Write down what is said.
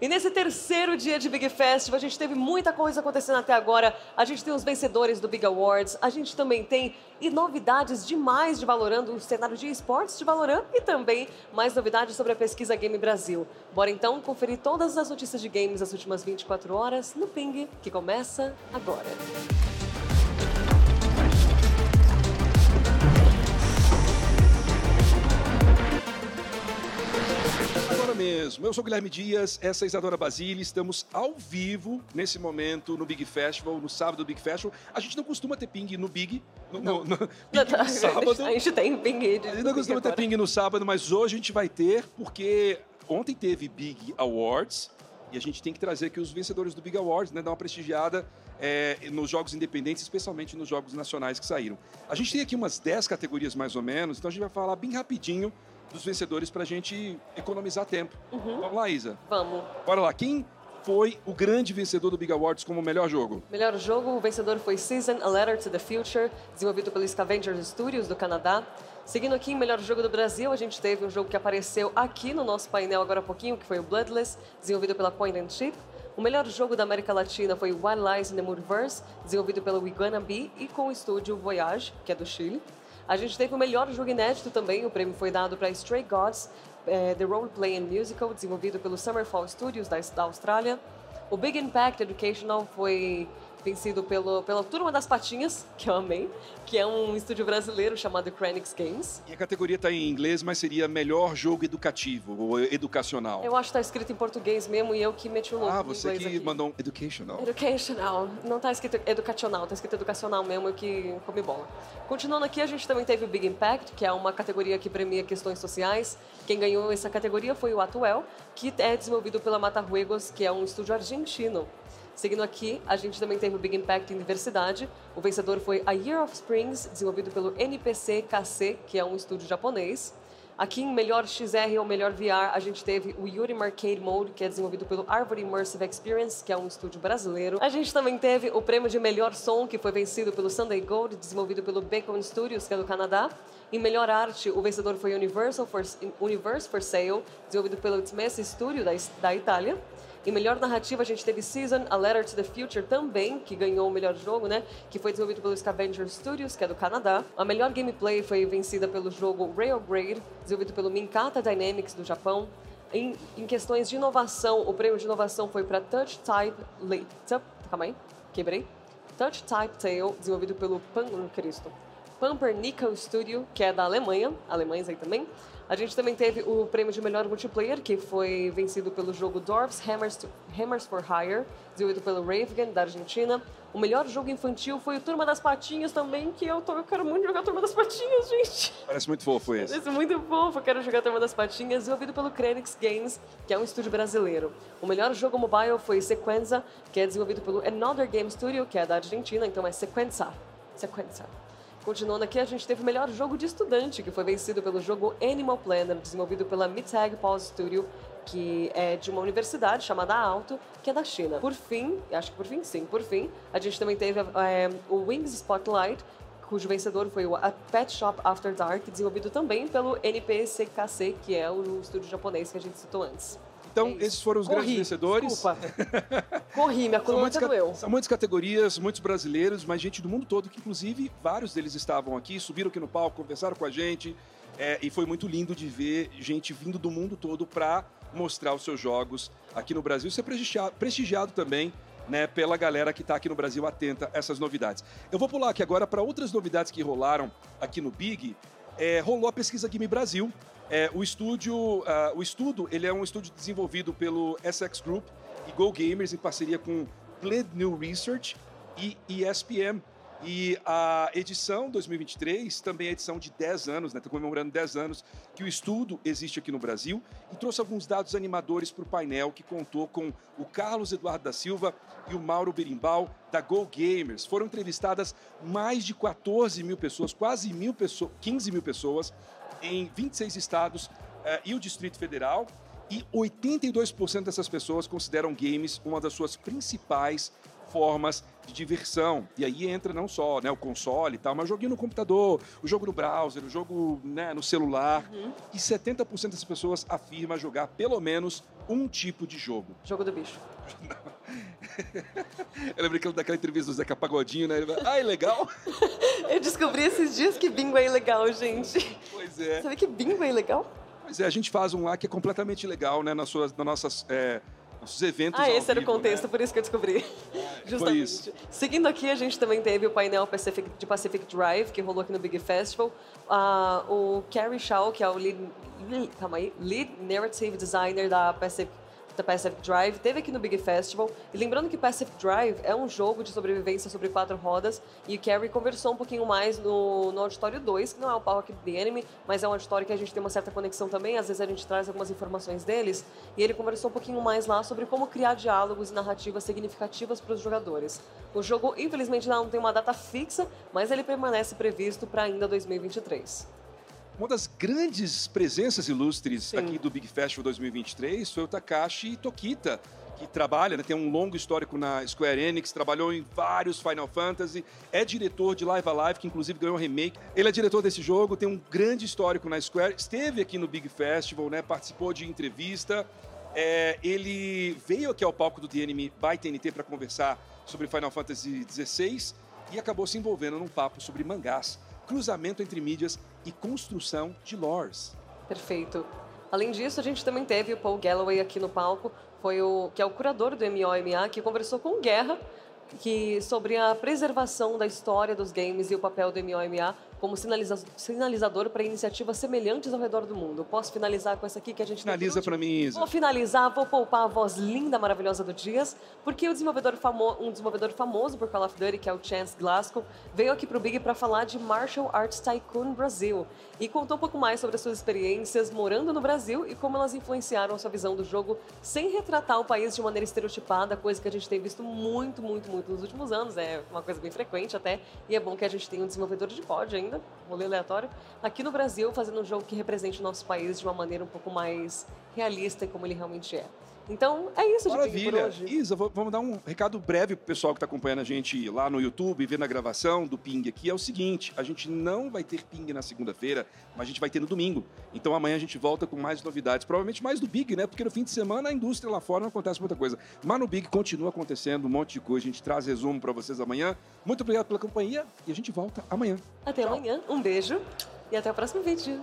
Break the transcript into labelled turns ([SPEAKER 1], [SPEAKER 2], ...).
[SPEAKER 1] E nesse terceiro dia de Big Festival, a gente teve muita coisa acontecendo até agora. A gente tem os vencedores do Big Awards, a gente também tem e novidades demais de Valorant, o cenário de esportes de Valorant e também mais novidades sobre a pesquisa Game Brasil. Bora então conferir todas as notícias de games das últimas 24 horas no Ping, que começa agora.
[SPEAKER 2] Mesmo. Eu sou Guilherme Dias, essa é a Isadora Basile. Estamos ao vivo nesse momento no Big Festival, no sábado do Big Festival. A gente não costuma ter ping no Big, no, no, no, ping no sábado.
[SPEAKER 1] A gente tem ping.
[SPEAKER 2] A gente não costuma ter ping no sábado, mas hoje a gente vai ter, porque ontem teve Big Awards e a gente tem que trazer aqui os vencedores do Big Awards, né? Dar uma prestigiada é, nos jogos independentes, especialmente nos jogos nacionais que saíram. A gente tem aqui umas 10 categorias mais ou menos, então a gente vai falar bem rapidinho dos vencedores para a gente economizar tempo. Uhum. Vamos lá, Isa?
[SPEAKER 1] Vamos.
[SPEAKER 2] Bora lá. Quem foi o grande vencedor do Big Awards como melhor jogo?
[SPEAKER 1] Melhor jogo, o vencedor foi Season, A Letter to the Future, desenvolvido pelo Scavengers Studios do Canadá. Seguindo aqui em melhor jogo do Brasil, a gente teve um jogo que apareceu aqui no nosso painel agora há pouquinho, que foi o Bloodless, desenvolvido pela Point and Chip. O melhor jogo da América Latina foi Wild Lies in the Moodverse, desenvolvido pelo Iguana Be e com o estúdio Voyage, que é do Chile. A gente teve o melhor jogo inédito também, o prêmio foi dado para Stray Gods, é, The Role Play and Musical, desenvolvido pelo Summerfall Studios da, da Austrália. O Big Impact Educational foi vencido pelo, pela Turma das Patinhas, que eu amei, que é um estúdio brasileiro chamado Cranix Games.
[SPEAKER 2] E a categoria está em inglês, mas seria melhor jogo educativo ou educacional.
[SPEAKER 1] Eu acho que está escrito em português mesmo e eu que meti o louco
[SPEAKER 2] Ah, você
[SPEAKER 1] que
[SPEAKER 2] aqui. mandou um educational.
[SPEAKER 1] Educational. Não está escrito educacional, está escrito educacional mesmo, eu que comi bola. Continuando aqui, a gente também teve o Big Impact, que é uma categoria que premia questões sociais. Quem ganhou essa categoria foi o Atuel, que é desenvolvido pela Mataruegos, que é um estúdio argentino. Seguindo aqui, a gente também teve o Big Impact em diversidade. O vencedor foi A Year of Springs, desenvolvido pelo NPC KC, que é um estúdio japonês. Aqui em melhor XR ou melhor VR, a gente teve o Yuri Arcade Mode, que é desenvolvido pelo Arbor Immersive Experience, que é um estúdio brasileiro. A gente também teve o prêmio de melhor som, que foi vencido pelo Sunday Gold, desenvolvido pelo Bacon Studios, que é do Canadá. Em melhor arte, o vencedor foi Universal for, Universe for Sale, desenvolvido pelo Messi Studio da, da Itália. Em melhor narrativa, a gente teve Season, A Letter to the Future também, que ganhou o melhor jogo, né? Que foi desenvolvido pelo Scavenger Studios, que é do Canadá. A melhor gameplay foi vencida pelo jogo Railgrade, desenvolvido pelo Minkata Dynamics do Japão. Em, em questões de inovação, o prêmio de inovação foi para Touch Type... Le, calma aí, quebrei. Touch Type Tale, desenvolvido pelo Pan... Cristo. Pumpernickel Studio, que é da Alemanha, alemães aí também. A gente também teve o prêmio de melhor multiplayer, que foi vencido pelo jogo Dwarfs Hammers, Hammers for Hire, desenvolvido pelo Raven, da Argentina. O melhor jogo infantil foi o Turma das Patinhas também, que eu, tô, eu quero muito jogar Turma das Patinhas, gente.
[SPEAKER 2] Parece muito fofo esse.
[SPEAKER 1] Parece muito fofo, eu quero jogar Turma das Patinhas, desenvolvido pelo Crenix Games, que é um estúdio brasileiro. O melhor jogo mobile foi Sequenza, que é desenvolvido pelo Another Game Studio, que é da Argentina, então é Sequenza. Sequenza. Continuando aqui, a gente teve o melhor jogo de estudante, que foi vencido pelo jogo Animal Planner, desenvolvido pela Mitag Pause Studio, que é de uma universidade chamada Alto, que é da China. Por fim, acho que por fim, sim, por fim, a gente também teve é, o Wings Spotlight, cujo vencedor foi o A Pet Shop After Dark, desenvolvido também pelo NPCKC, que é o estúdio japonês que a gente citou antes.
[SPEAKER 2] Então, é esses foram os Corri, grandes vencedores.
[SPEAKER 1] Desculpa. Corri, minha coluna doeu.
[SPEAKER 2] São muitas categorias, muitos brasileiros, mas gente do mundo todo, que inclusive vários deles estavam aqui, subiram aqui no palco, conversaram com a gente. É, e foi muito lindo de ver gente vindo do mundo todo para mostrar os seus jogos aqui no Brasil. Ser prestigiado, prestigiado também né, pela galera que está aqui no Brasil atenta a essas novidades. Eu vou pular aqui agora para outras novidades que rolaram aqui no Big. É, rolou a pesquisa Game Brasil, é, o estúdio, uh, o estudo, ele é um estúdio desenvolvido pelo SX Group e Go Gamers em parceria com Blend New Research e ESPM. E a edição 2023 também é edição de 10 anos, né? Está comemorando 10 anos que o estudo existe aqui no Brasil e trouxe alguns dados animadores para o painel que contou com o Carlos Eduardo da Silva e o Mauro Berimbau da Go Gamers. Foram entrevistadas mais de 14 mil pessoas, quase mil pessoas, 15 mil pessoas em 26 estados uh, e o Distrito Federal. E 82% dessas pessoas consideram games uma das suas principais formas de diversão. E aí entra não só né, o console e tal, mas o joguinho no computador, o jogo no browser, o jogo né, no celular. Uhum. E 70% das pessoas afirma jogar pelo menos um tipo de jogo.
[SPEAKER 1] Jogo do bicho.
[SPEAKER 2] Eu lembro daquela entrevista do Zeca Pagodinho, né? Ele vai, ah, é legal?
[SPEAKER 1] Eu descobri esses dias que bingo é ilegal, gente.
[SPEAKER 2] Pois é.
[SPEAKER 1] Sabe que bingo é ilegal?
[SPEAKER 2] Pois é, a gente faz um lá que é completamente legal, né? Nas, suas, nas nossas... É, nossos eventos.
[SPEAKER 1] Ah, esse era
[SPEAKER 2] vivo,
[SPEAKER 1] o contexto,
[SPEAKER 2] né?
[SPEAKER 1] por isso que eu descobri.
[SPEAKER 2] Justamente.
[SPEAKER 1] Seguindo aqui, a gente também teve o painel Pacific, de Pacific Drive, que rolou aqui no Big Festival. Uh, o Carrie Shaw, que é o lead, lead, calma aí, lead Narrative Designer da Pacific da Pacific Drive, teve aqui no Big Festival. E lembrando que Pacific Drive é um jogo de sobrevivência sobre quatro rodas, e o Carrie conversou um pouquinho mais no, no Auditório 2, que não é o palco aqui do The mas é um auditório que a gente tem uma certa conexão também, às vezes a gente traz algumas informações deles, e ele conversou um pouquinho mais lá sobre como criar diálogos e narrativas significativas para os jogadores. O jogo, infelizmente, não tem uma data fixa, mas ele permanece previsto para ainda 2023.
[SPEAKER 2] Uma das grandes presenças ilustres Sim. aqui do Big Festival 2023 foi o Takashi Tokita, que trabalha, né, tem um longo histórico na Square Enix, trabalhou em vários Final Fantasy, é diretor de Live Alive, que inclusive ganhou um remake. Ele é diretor desse jogo, tem um grande histórico na Square, esteve aqui no Big Festival, né, participou de entrevista. É, ele veio aqui ao palco do The Enemy by TNT para conversar sobre Final Fantasy XVI e acabou se envolvendo num papo sobre mangás cruzamento entre mídias e construção de lores.
[SPEAKER 1] Perfeito. Além disso, a gente também teve o Paul Galloway aqui no palco, foi o que é o curador do MOMA, que conversou com Guerra que sobre a preservação da história dos games e o papel do MOMA como sinaliza sinalizador para iniciativas semelhantes ao redor do mundo. Posso finalizar com essa aqui que a gente
[SPEAKER 2] finaliza para mim. Isa.
[SPEAKER 1] Vou finalizar, vou poupar a voz linda, maravilhosa do Dias, porque o desenvolvedor famo um desenvolvedor famoso por Call of Duty, que é o Chance Glasgow, veio aqui para o Big para falar de Martial Arts Tycoon Brasil e contou um pouco mais sobre as suas experiências morando no Brasil e como elas influenciaram a sua visão do jogo, sem retratar o país de maneira estereotipada, coisa que a gente tem visto muito, muito, muito nos últimos anos. É uma coisa bem frequente até, e é bom que a gente tenha um desenvolvedor de COD ainda ainda, rolê aleatório, aqui no Brasil, fazendo um jogo que represente o nosso país de uma maneira um pouco mais realista e como ele realmente é. Então, é isso,
[SPEAKER 2] Maravilha. Isa, vamos dar um recado breve pro pessoal que está acompanhando a gente lá no YouTube, vendo a gravação do Ping aqui. É o seguinte, a gente não vai ter Ping na segunda-feira, mas a gente vai ter no domingo. Então amanhã a gente volta com mais novidades, provavelmente mais do Big, né? Porque no fim de semana a indústria lá fora não acontece muita coisa. Mas no Big continua acontecendo um monte de coisa. A gente traz resumo para vocês amanhã. Muito obrigado pela companhia e a gente volta amanhã.
[SPEAKER 1] Até Tchau. amanhã. Um beijo e até o próximo vídeo.